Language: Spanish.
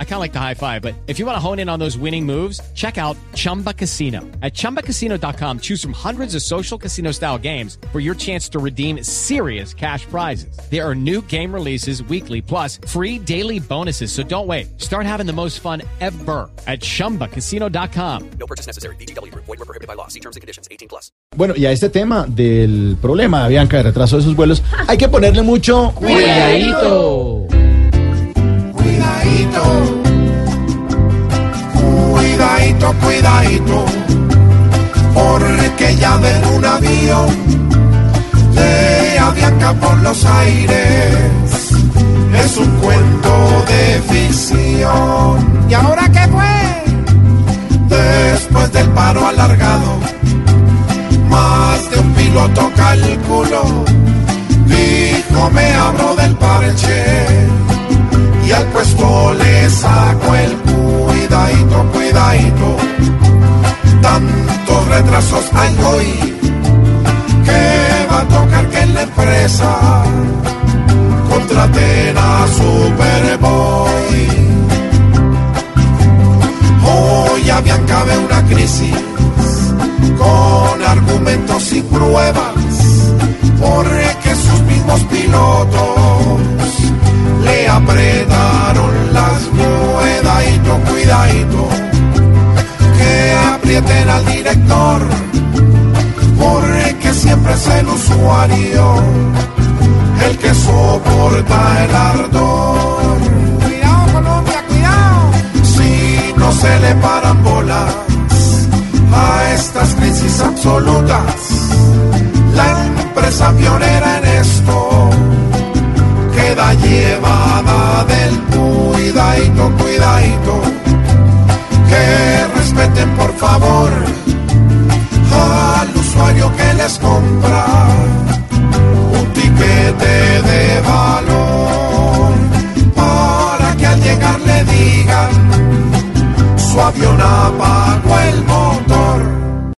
I kind of like the high five, but if you want to hone in on those winning moves, check out Chumba Casino. At ChumbaCasino.com, choose from hundreds of social casino style games for your chance to redeem serious cash prizes. There are new game releases weekly, plus free daily bonuses. So don't wait. Start having the most fun ever at ChumbaCasino.com. No purchase necessary. BGW. Void were prohibited by law. See terms and conditions. 18 plus. Bueno, y a este tema del problema, Bianca, de retraso de sus vuelos, hay que ponerle mucho cuidadito. Cuidadito, cuidadito, porque ya ven un avión de Avianca por los aires. Es un cuento de ficción. ¿Y ahora qué fue? Después del paro alargado, más de un piloto calculó. Dijo, me abro del parche y al puesto le hay hoy que va a tocar que en la empresa contraten a Superboy. Hoy habían cabe una crisis con argumentos y pruebas, porque sus mismos pilotos le apretaron las cuidadito, cuidadito, que aprieten al director, porque siempre es el usuario el que soporta el ardor. Cuidado, Colombia, cuidado. Si no se le paran bolas a estas crisis absolutas, la empresa pionera en esto queda llevada del cuidadito, cuidadito. Que respeten por favor aviona pa'